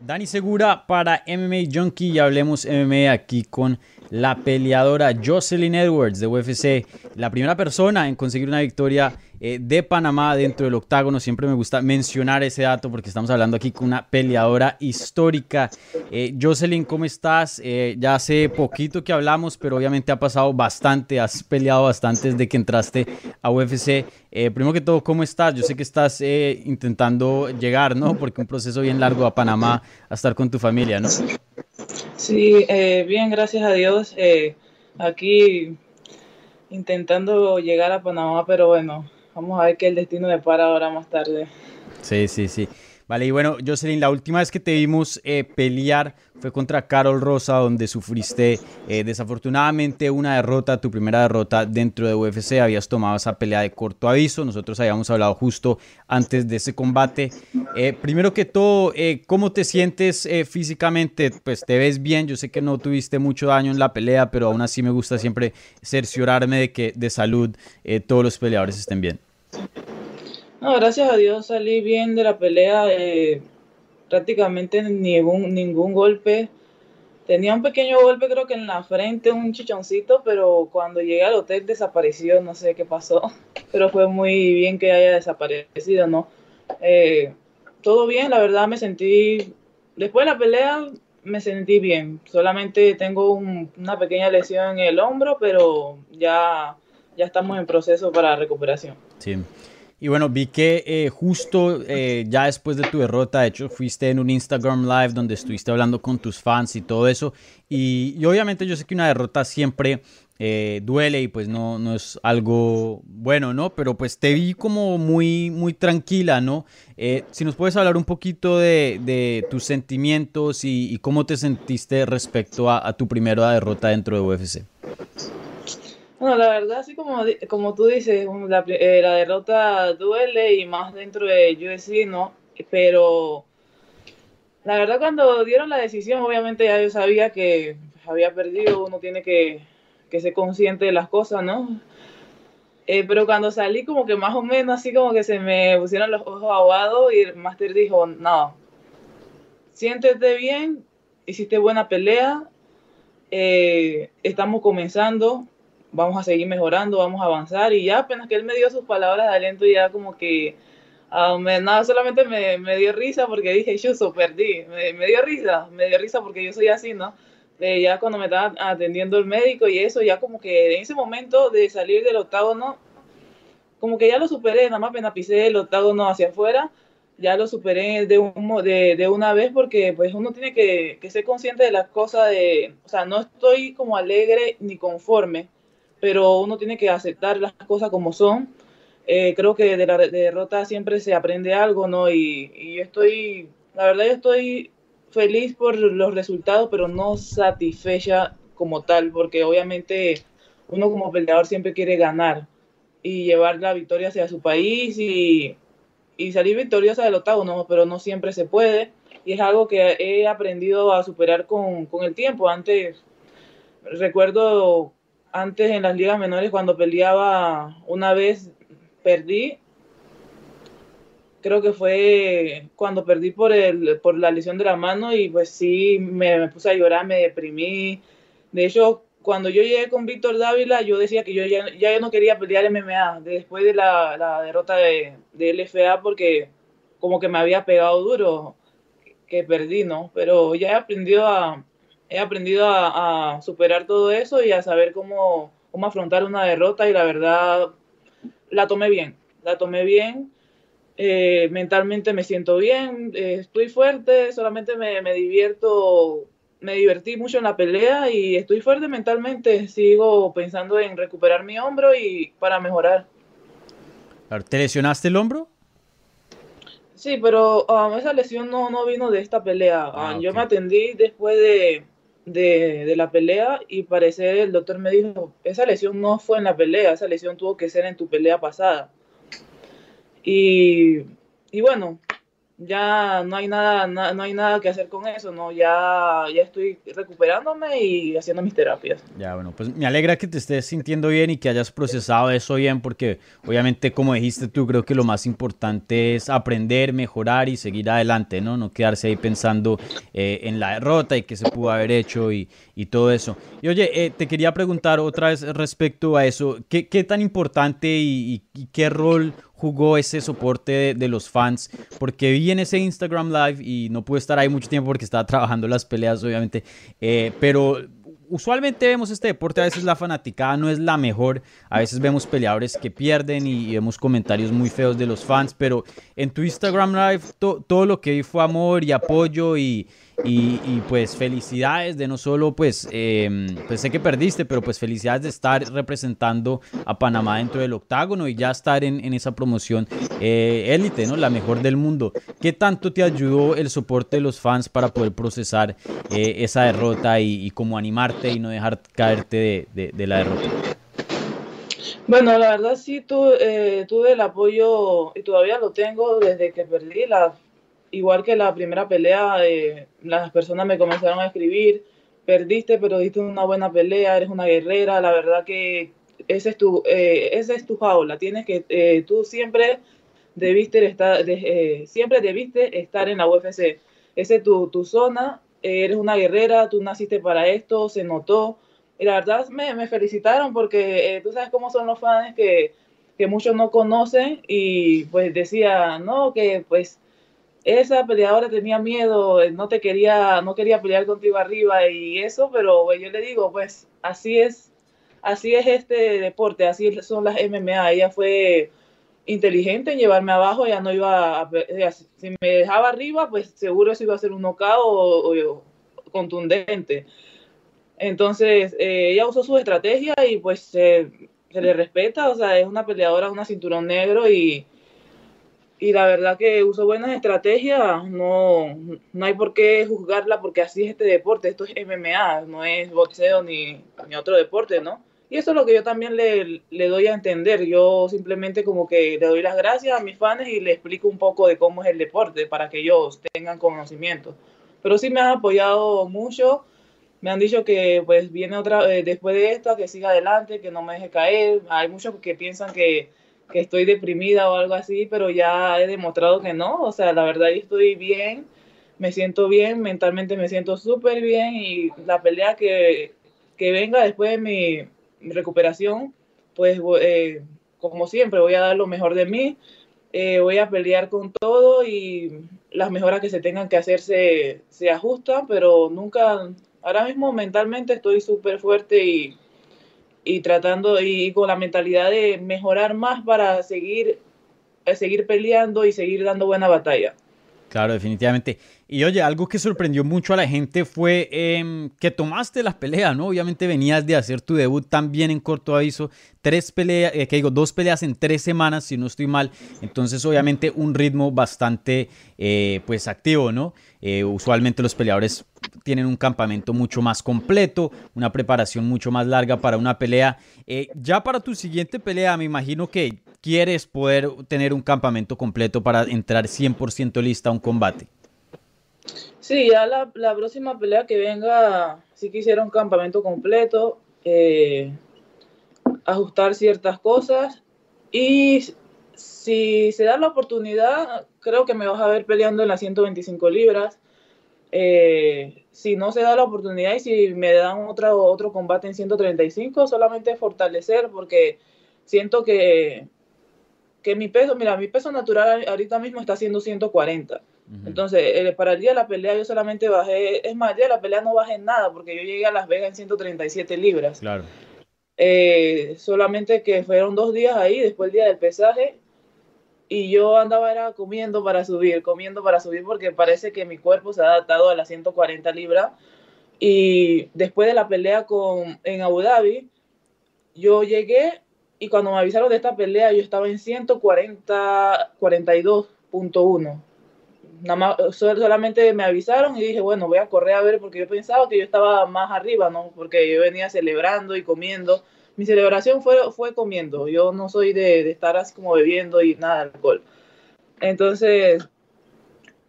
Dani Segura para MMA Junkie y hablemos MMA aquí con la peleadora Jocelyn Edwards de UFC, la primera persona en conseguir una victoria eh, de Panamá dentro del octágono. Siempre me gusta mencionar ese dato porque estamos hablando aquí con una peleadora histórica. Eh, Jocelyn, ¿cómo estás? Eh, ya hace poquito que hablamos, pero obviamente ha pasado bastante, has peleado bastante desde que entraste a UFC. primero que todo, ¿cómo estás? Yo sé que estás intentando llegar, ¿no? Porque un proceso bien largo a Panamá, a estar con tu familia, ¿no? Sí, bien, gracias a Dios. aquí intentando llegar a Panamá, pero bueno, Vamos a ver qué el destino me para ahora más tarde. Sí, sí, sí. Vale, y bueno, Jocelyn, la última vez que te vimos eh, pelear fue contra Carol Rosa, donde sufriste eh, desafortunadamente una derrota, tu primera derrota dentro de UFC. Habías tomado esa pelea de corto aviso. Nosotros habíamos hablado justo antes de ese combate. Eh, primero que todo, ¿cómo te sientes físicamente? Pues te ves bien. Yo sé que no tuviste mucho daño en la pelea, pero aún así me gusta siempre cerciorarme de que de salud todos los peleadores estén bien. No, gracias a Dios salí bien de la pelea, eh, prácticamente ningún, ningún golpe. Tenía un pequeño golpe creo que en la frente, un chichoncito, pero cuando llegué al hotel desapareció, no sé qué pasó, pero fue muy bien que haya desaparecido, ¿no? Eh, todo bien, la verdad me sentí, después de la pelea me sentí bien, solamente tengo una pequeña lesión en el hombro, pero ya, ya estamos en proceso para recuperación. Sí. Y bueno, vi que eh, justo eh, ya después de tu derrota, de hecho, fuiste en un Instagram Live donde estuviste hablando con tus fans y todo eso. Y, obviamente yo sé que una derrota siempre eh, duele y pues no, no es algo bueno, ¿no? Pero pues te vi como muy, muy tranquila, ¿no? si nos puedes hablar un poquito de, tus sentimientos y, cómo te sentiste respecto a, a tu primera derrota dentro de UFC. Bueno, la verdad, así como, como tú dices, la, eh, la derrota duele y más dentro de UFC, ¿no? Pero la verdad cuando dieron la decisión, obviamente ya yo sabía que había perdido, uno tiene que, que ser consciente de las cosas, ¿no? Eh, pero cuando salí como que más o menos así como que se me pusieron los ojos aguados y el máster dijo, no, siéntete bien, hiciste buena pelea, eh, estamos comenzando, vamos a seguir mejorando, vamos a avanzar. Y ya apenas que él me dio sus palabras de aliento, ya como que uh, nada, solamente me, me, dio risa porque dije, yo perdí. Me, dio risa, me dio risa porque yo soy así, ¿no? Eh, ya cuando me estaba atendiendo el médico y eso, ya como que en ese momento de salir del octágono, como que ya lo superé, nada más apenas pisé el octágono hacia afuera, ya lo superé de, un, de, de, una vez porque pues uno tiene que, que ser consciente de las cosas de, o sea, no estoy como alegre ni conforme, pero uno tiene que aceptar las cosas como son. Eh, creo que de la derrota siempre se aprende algo, ¿no? Y, y, yo estoy, la verdad, yo estoy feliz por los resultados, pero no satisfecha como tal, porque obviamente uno como peleador siempre quiere ganar y llevar la victoria hacia su país y, y salir victoriosa del octavo, pero no siempre se puede. Y es algo que he aprendido a superar con, con el tiempo. Antes, recuerdo antes en las ligas menores cuando peleaba una vez perdí. Creo que fue cuando perdí por el por la lesión de la mano y pues sí me, puse a llorar me deprimí. De hecho cuando yo llegué con Víctor Dávila yo decía que yo ya, ya no quería pelear MMA después de la, la derrota de, de LFA porque como que me había pegado duro que perdí no pero ya he aprendido a he aprendido a, superar todo eso y a saber cómo, cómo afrontar una derrota y la verdad la tomé bien, la tomé bien. Eh, mentalmente me siento bien, eh, estoy fuerte, solamente me, me, divierto, me divertí mucho en la pelea y estoy fuerte mentalmente, sigo pensando en recuperar mi hombro y para mejorar. ¿Te lesionaste el hombro? Sí, pero um, esa lesión no, no vino de esta pelea. Ah, Um, Yo me atendí después de, de, de la pelea y parece el doctor me dijo, esa lesión no fue en la pelea, esa lesión tuvo que ser en tu pelea pasada. Y, y bueno, ya no hay nada, na- no hay nada que hacer con eso, ¿no? Ya, ya estoy recuperándome y haciendo mis terapias. Ya, bueno, pues me alegra que te estés sintiendo bien y que hayas procesado eso bien, porque obviamente, como dijiste tú, creo que lo más importante es aprender, mejorar y seguir adelante, ¿no? No quedarse ahí pensando eh, en la derrota y qué se pudo haber hecho y, y todo eso. Y oye, eh, te quería preguntar otra vez respecto a eso, ¿qué, qué tan importante y, y- y qué rol jugó ese soporte de, los fans? Porque vi en ese Instagram Live y no pude estar ahí mucho tiempo porque estaba trabajando las peleas, obviamente, eh, pero usualmente vemos este deporte, a veces la fanaticada no es la mejor, a veces vemos peleadores que pierden y, vemos comentarios muy feos de los fans, pero en tu Instagram Live to- todo lo que vi fue amor y apoyo y, y- y, pues felicidades de no solo pues, eh, sé que perdiste, pero pues felicidades de estar representando a Panamá dentro del octágono y ya estar en, esa promoción eh, élite, ¿no? La mejor del mundo. ¿Qué tanto te ayudó el soporte de los fans para poder procesar eh, esa derrota y, y como animarte y no dejar caerte de la derrota? Bueno, la verdad sí tu- eh, tuve el apoyo y todavía lo tengo desde que perdí. La, igual que la primera pelea, eh, las personas me comenzaron a escribir, perdiste, pero diste una buena pelea, eres una guerrera. La verdad que ese es tu, eh, esa es tu jaula. Tienes que, eh, tú siempre debiste estar, de- eh, siempre debiste estar en la UFC. Esa es tu, tu zona. eres una guerrera, tú naciste para esto, se notó. Y la verdad me, me felicitaron porque eh, tú sabes cómo son los fans que, que muchos no conocen y pues decía, no, que pues esa peleadora tenía miedo, eh, no te quería, no quería pelear contigo arriba y eso, pero pues, yo le digo, pues así es, así es este deporte, así son las MMA, ella fue inteligente en llevarme abajo, ya no iba a, si me dejaba arriba, pues seguro eso iba a ser un knockout o, contundente. Entonces, eh, ella usó su estrategia y pues se le respeta, o sea, es una peleadora, una cinturón negro y, y la verdad que usó buenas estrategias, no, no hay por qué juzgarla porque así es este deporte, esto es MMA, no es boxeo ni, ni otro deporte, ¿no? Y eso es lo que yo también le, le doy a entender, yo simplemente como que le doy las gracias a mis fans y le explico un poco de cómo es el deporte para que ellos tengan conocimiento. Pero sí me han apoyado mucho, me han dicho que pues viene otra, eh, después de esta, que siga adelante, que no me deje caer. Hay muchos que piensan que, que estoy deprimida o algo así, pero ya he demostrado que no. O sea, la verdad estoy bien, me siento bien, mentalmente me siento súper bien y la pelea que, que venga después de mi, recuperación, pues eh, como siempre voy a dar lo mejor de mí. Eh, voy a pelear con todo y las mejoras que se tengan que hacer se, se ajustan, pero nunca, ahora mismo mentalmente estoy súper fuerte y, y tratando y con la mentalidad de mejorar más para seguir, eh, seguir peleando y seguir dando buena batalla. Claro, definitivamente. Y oye, algo que sorprendió mucho a la gente fue em, que tomaste las peleas, ¿no? Obviamente venías de hacer tu debut también en corto aviso, tres peleas, eh, que digo, dos peleas en tres semanas, si no estoy mal. Entonces, obviamente, un ritmo bastante, eh, pues, activo, ¿no? Eh, usualmente los peleadores tienen un campamento mucho más completo, una preparación mucho más larga para una pelea. Eh, ya para tu siguiente pelea, me imagino que quieres poder tener un campamento completo para entrar 100% lista a un combate. Sí, ya la, próxima pelea que venga, sí quisiera un campamento completo, eh, ajustar ciertas cosas y si se da la oportunidad, creo que me vas a ver peleando en las 125 libras. Eh, si no se da la oportunidad y si me dan otra, otro combate en 135, solamente fortalecer porque siento que, que mi peso, mira, mi peso natural ahorita mismo está siendo 140. Entonces, eh, para el día de la pelea yo solamente bajé, es más, el día de la pelea no bajé nada porque yo llegué a Las Vegas en 137 libras. Claro. Eh, solamente que fueron dos días ahí después del día del pesaje y yo andaba era comiendo para subir, comiendo para subir porque parece que mi cuerpo se ha adaptado a las 140 libras y después de la pelea con, en Abu Dhabi, yo llegué y cuando me avisaron de esta pelea yo estaba en 140, 42.1 nada más, solamente me avisaron y dije, bueno, voy a correr a ver porque yo pensaba que yo estaba más arriba, ¿no? Porque yo venía celebrando y comiendo. Mi celebración fue, fue comiendo. Yo no soy de, de estar así como bebiendo y nada de alcohol. Entonces,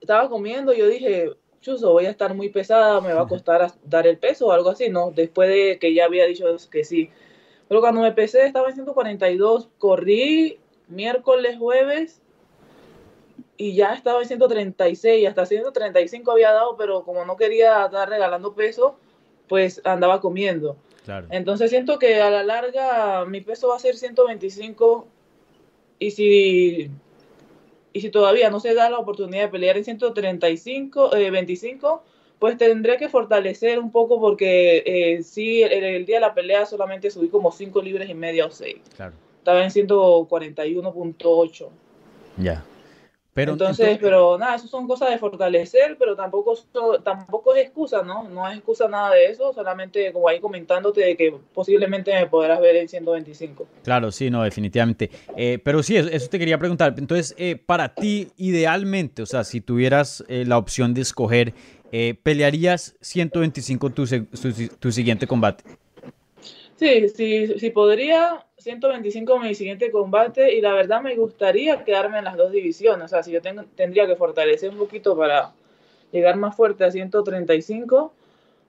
estaba comiendo y yo dije, chuzo, voy a estar muy pesada, me va a costar dar el peso o algo así, ¿no? Después de que ya había dicho que sí. Pero cuando me pesé estaba en 142, corrí miércoles, jueves y ya estaba en 136, hasta 135 había dado, pero como no quería estar regalando peso, pues andaba comiendo. Entonces siento que a la larga mi peso va a ser 125 y si y si todavía no se da la oportunidad de pelear en 135, 25, eh, pues tendré que fortalecer un poco porque eh, sí, el, el, día de la pelea solamente subí como 5 libras y media o 6. Claro. Estaba en 141.8. Ya. Pero, entonces, pero nada, eso son cosas de fortalecer, pero tampoco, tampoco es excusa, ¿no? No es excusa nada de eso, solamente como ahí comentándote de que posiblemente me podrás ver en 125. Claro, sí, no, definitivamente. Eh, pero sí, eso, te quería preguntar. Entonces, eh, para ti, idealmente, o sea, si tuvieras eh, la opción de escoger, ¿pelearías 125 tu, tu, tu siguiente combate? Sí, sí, sí podría 125 mi siguiente combate y la verdad me gustaría quedarme en las dos divisiones. O sea, si yo tendría que fortalecer un poquito para llegar más fuerte a 135,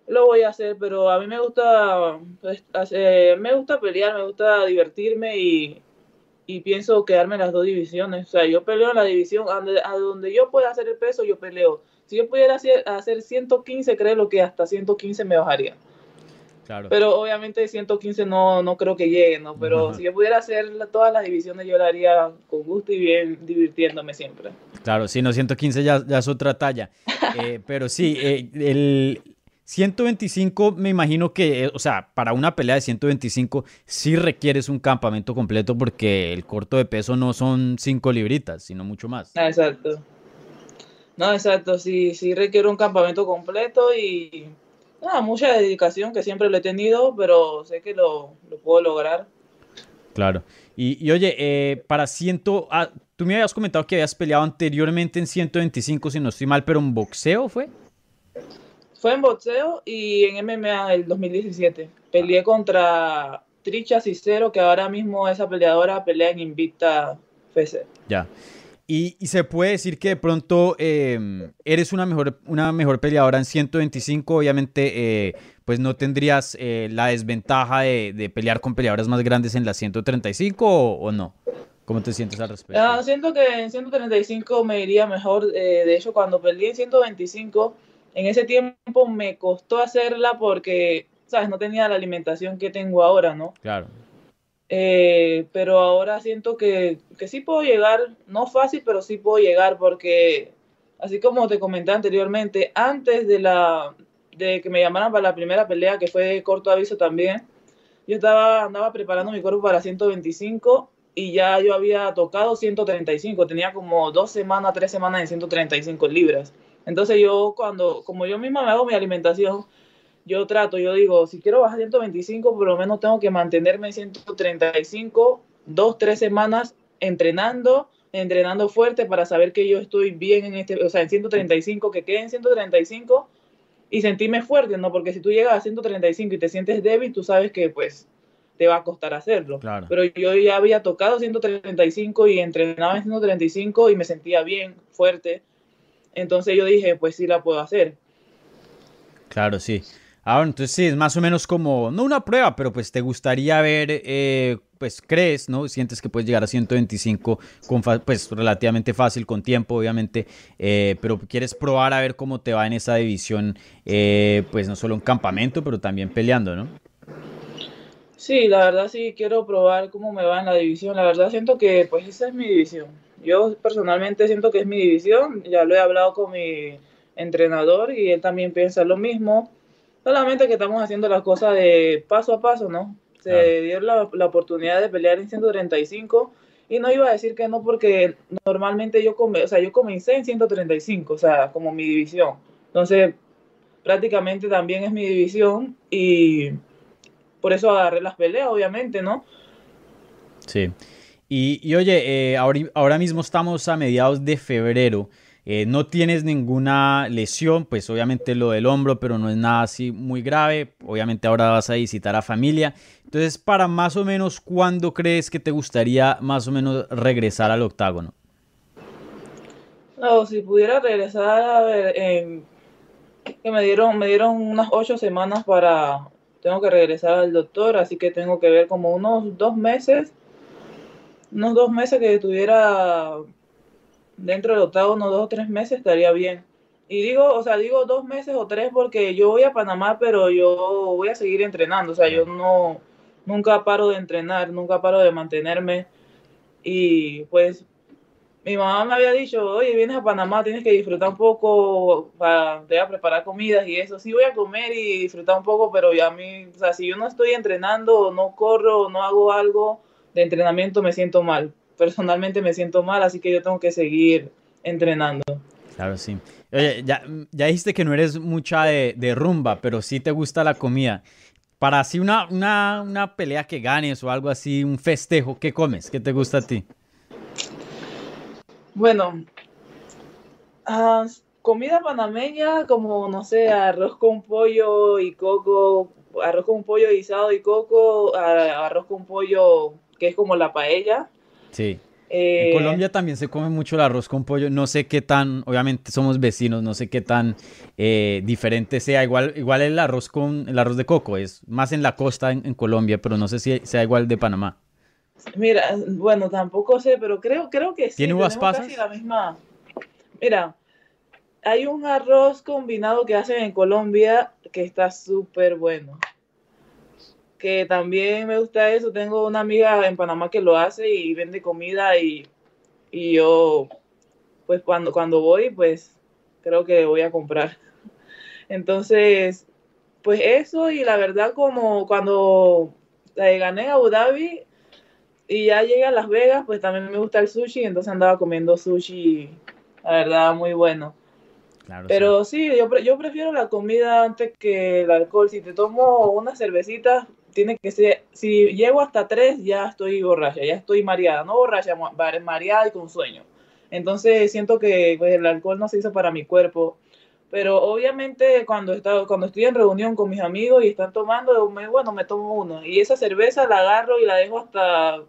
lo voy a hacer, pero a mí me gusta, pues, me gusta pelear, me gusta divertirme y, y, pienso quedarme en las dos divisiones. O sea, yo peleo en la división, a donde, yo pueda hacer el peso, yo peleo. Si yo pudiera hacer, hacer 115, creo que hasta 115 me bajaría. Pero obviamente 115 no, no creo que llegue, ¿no? Pero si yo pudiera hacer todas las divisiones, yo lo haría con gusto y bien divirtiéndome siempre. Claro, sí, no, 115 ya, ya es otra talla. Eh, pero sí, eh, el 125 me imagino que, eh, o sea, para una pelea de 125 sí requieres un campamento completo porque el corto de peso no son 5 libritas, sino mucho más. Ah, exacto. No, exacto, sí, sí requiere un campamento completo y Ah, mucha dedicación que siempre lo he tenido, pero sé que lo, puedo lograr. Claro. Y, oye, eh, para ciento, ah, tú me habías comentado que habías peleado anteriormente en 125, si no estoy mal, pero en boxeo fue. Fue en boxeo y en MMA el 2017. Peleé contra Tricha Cicero, que ahora mismo esa peleadora pelea en Invicta FC. Ya. Y, se puede decir que de pronto em, eres una mejor, una mejor peleadora en 125. Obviamente, eh, pues no tendrías eh, la desventaja de, pelear con peleadoras más grandes en la 135 o, no. ¿Cómo te sientes al respecto? Ah, siento que en 135 me iría mejor. Eh, de hecho, cuando peleé en 125, en ese tiempo me costó hacerla porque, ¿sabes? No tenía la alimentación que tengo ahora, ¿no? Claro. Eh, pero ahora siento que, que, sí puedo llegar, no fácil, pero sí puedo llegar porque, así como te comenté anteriormente, antes de, la, de que me llamaran para la primera pelea, que fue de corto aviso también, yo estaba, andaba preparando mi cuerpo para 125 y ya yo había tocado 135, tenía como dos semanas, tres semanas en 135 libras. Entonces yo cuando, como yo misma me hago mi alimentación, yo trato, yo digo, si quiero bajar 125, por lo menos tengo que mantenerme en 135, dos, tres semanas entrenando, entrenando fuerte para saber que yo estoy bien en este, o sea, en 135, que quede en 135 y sentirme fuerte, ¿no? Porque si tú llegas a 135 y te sientes débil, tú sabes que pues te va a costar hacerlo. Pero yo ya había tocado 135 y entrenaba en 135 y me sentía bien, fuerte. Entonces yo dije, pues sí la puedo hacer. Claro, sí. Ahora, entonces sí, es más o menos como, no una prueba, pero pues te gustaría ver, eh, pues crees, ¿no? Sientes que puedes llegar a 125 con pues relativamente fácil, con tiempo, obviamente, eh, pero quieres probar a ver cómo te va en esa división, eh, pues no solo en campamento, pero también peleando, ¿no? Sí, la verdad sí quiero probar cómo me va en la división. La verdad siento que pues esa es mi división. Yo personalmente siento que es mi división. Ya lo he hablado con mi entrenador y él también piensa lo mismo Solamente que estamos haciendo las cosas de paso a paso, ¿no? Se dio la, la, oportunidad de pelear en 135 y no iba a decir que no porque normalmente yo, come, o sea, yo comencé en 135, o sea, como mi división. Entonces, prácticamente también es mi división y por eso agarré las peleas, obviamente, ¿no? Sí. Y, y oye, eh, ahora, ahora mismo estamos a mediados de febrero. Eh, no tienes ninguna lesión, pues obviamente lo del hombro, pero no es nada así muy grave. Obviamente ahora vas a visitar a familia. Entonces, para más o menos, ¿cuándo crees que te gustaría más o menos regresar al octágono? No, si pudiera regresar, a ver, que me dieron, me dieron unas ocho semanas para, tengo que regresar al doctor, así que tengo que ver como unos dos meses, unos dos meses que estuviera dentro del octavo, unos dos o tres meses estaría bien. Y digo, o sea, digo dos meses o tres porque yo voy a Panamá, pero yo voy a seguir entrenando, o sea, yo no, nunca paro de entrenar, nunca paro de mantenerme. Y pues mi mamá me había dicho, oye, vienes a Panamá, tienes que disfrutar un poco, para, te voy a preparar comidas y eso. Sí voy a comer y disfrutar un poco, pero ya a mí, o sea, si yo no estoy entrenando, no corro, no hago algo de entrenamiento, me siento mal. Personalmente me siento mal, así que yo tengo que seguir entrenando. Claro, sí. Oye, ya, ya dijiste que no eres mucha de, de rumba, pero sí te gusta la comida. Para así una, una, una pelea que ganes o algo así, un festejo, ¿qué comes? ¿Qué te gusta a ti? Bueno, comida panameña como, no sé, arroz con pollo y coco, arroz con pollo guisado y coco, arroz con pollo que es como la paella. Sí. en eh, Colombia también se come mucho el arroz con pollo. No sé qué tan, obviamente somos vecinos, no sé qué tan eh, diferente sea. Igual, igual el arroz con el arroz de coco es más en la costa en Colombia, pero no sé si sea igual de Panamá. Mira, bueno, tampoco sé, pero creo, creo que sí. ¿Tiene uvas pasas? la misma. Mira, hay un arroz combinado que hacen en Colombia que está súper bueno. Que también me gusta eso. Tengo una amiga en Panamá que lo hace y vende comida y, y yo, pues cuando, cuando voy, pues creo que voy a comprar. Entonces, pues eso y la verdad como cuando gané a Abu Dhabi, y ya llegué a Las Vegas, pues también me gusta el sushi, entonces andaba comiendo sushi, la verdad, muy bueno. Pero sí, yo, yo prefiero la comida antes que el alcohol. Si te tomo una cervecita, tiene que ser, si llego hasta tres, ya estoy borracha, ya estoy mareada, no borracha, mareada y con sueño. Entonces siento que pues, el alcohol no se hizo para mi cuerpo. Pero obviamente cuando, está, cuando estoy en reunión con mis amigos y están tomando, bueno, me tomo uno. Y esa cerveza la agarro y la dejo hasta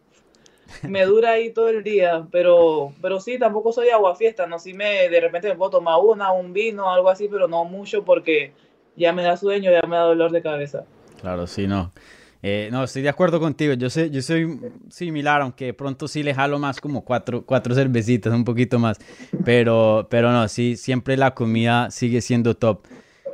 me dura ahí todo el día, pero, pero sí, tampoco soy agua fiesta, no, sí me, de repente me puedo tomar una, un vino, algo así, pero no mucho porque ya me da sueño, ya me da dolor de cabeza. Claro, sí, no. Eh, no, estoy de acuerdo contigo. Yo sé, yo soy similar, aunque pronto sí le jalo más como cuatro, cuatro cervecitas, un poquito más. Pero, pero no, sí, siempre la comida sigue siendo top.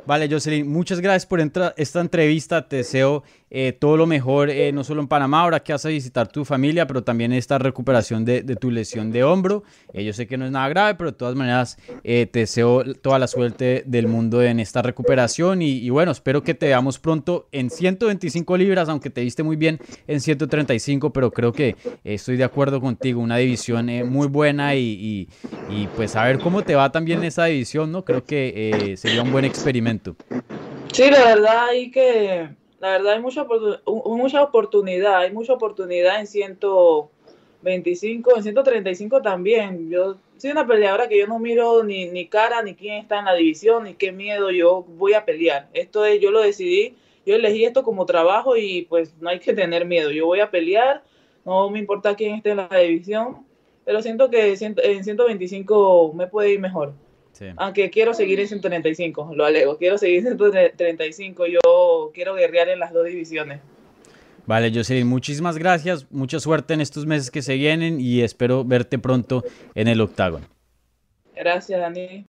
Vale, Jocelyn, muchas gracias por esta entrevista. Te deseo eh, todo lo mejor, eh, no solo en Panamá, ahora que vas a visitar tu familia, pero también esta recuperación de, tu lesión de hombro. Eh, yo sé que no es nada grave, pero de todas maneras te deseo toda la suerte del mundo en esta recuperación. Y, bueno, espero que te veamos pronto en 125 libras, aunque te viste muy bien en 135, pero creo que estoy de acuerdo contigo. Una división muy buena y, y, pues a ver cómo te va también en esa división, ¿no? Creo que sería un buen experimento. Sí, la verdad, hay que la verdad hay mucha, oportunidad, hay mucha oportunidad en 125, en 135 también. Yo soy una peleadora que yo no miro ni, ni cara, ni quién está en la división, ni qué miedo, yo voy a pelear. Esto es, yo lo decidí, yo elegí esto como trabajo y pues no hay que tener miedo. Yo voy a pelear, no me importa quién esté en la división, pero siento que en 125 me puede ir mejor. Aunque quiero seguir en 135, lo alego. Quiero seguir en 135. Yo quiero guerrear en las dos divisiones. Vale, Jocelyn, muchísimas gracias. Mucha suerte en estos meses que se vienen y espero verte pronto en el octágono. Gracias, Dani.